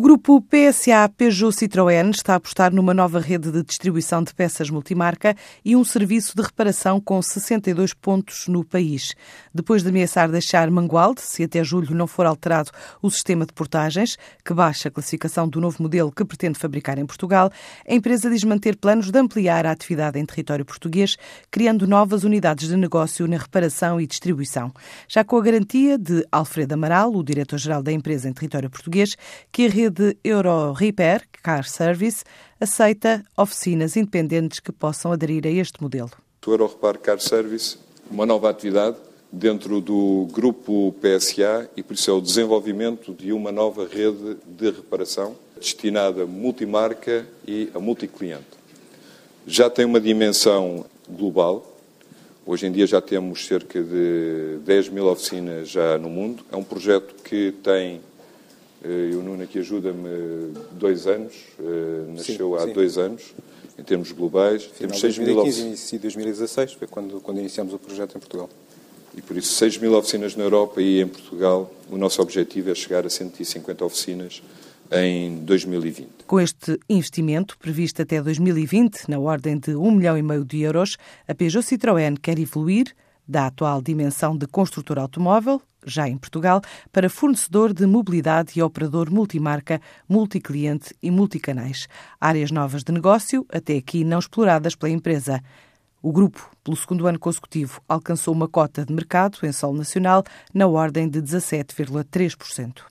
O grupo PSA Peugeot Citroën está a apostar numa nova rede de distribuição de peças multimarca e um serviço de reparação com 62 pontos no país. Depois de ameaçar deixar Mangualde, se até julho não for alterado o sistema de portagens, que baixa a classificação do novo modelo que pretende fabricar em Portugal, a empresa diz manter planos de ampliar a atividade em território português, criando novas unidades de negócio na reparação e distribuição. Já com a garantia de Alfredo Amaral, o diretor-geral da empresa em território português, que a rede Euro Repair Car Service aceita oficinas independentes que possam aderir a este modelo. O Euro Repair Car Service, uma nova atividade dentro do grupo PSA e por isso é o desenvolvimento de uma nova rede de reparação destinada a multimarca e a multicliente. Já tem uma dimensão global. Hoje em dia já temos cerca de 10 mil oficinas já no mundo. É um projeto que tem e o Nuno aqui ajuda-me dois anos, eh, nasceu sim, há sim. dois anos, em termos globais. Final Temos 6 mil oficinas. início de 2016, foi quando, quando iniciamos o projeto em Portugal. E por isso 6 mil oficinas na Europa e em Portugal. O nosso objetivo é chegar a 150 oficinas em 2020. Com este investimento, previsto até 2020, na ordem de 1 milhão e meio de euros, a Peugeot Citroën quer evoluir da atual dimensão de construtor automóvel, já em Portugal, para fornecedor de mobilidade e operador multimarca, multicliente e multicanais. Áreas novas de negócio, até aqui não exploradas pela empresa. O grupo, pelo segundo ano consecutivo, alcançou uma cota de mercado em solo nacional na ordem de 17,3%.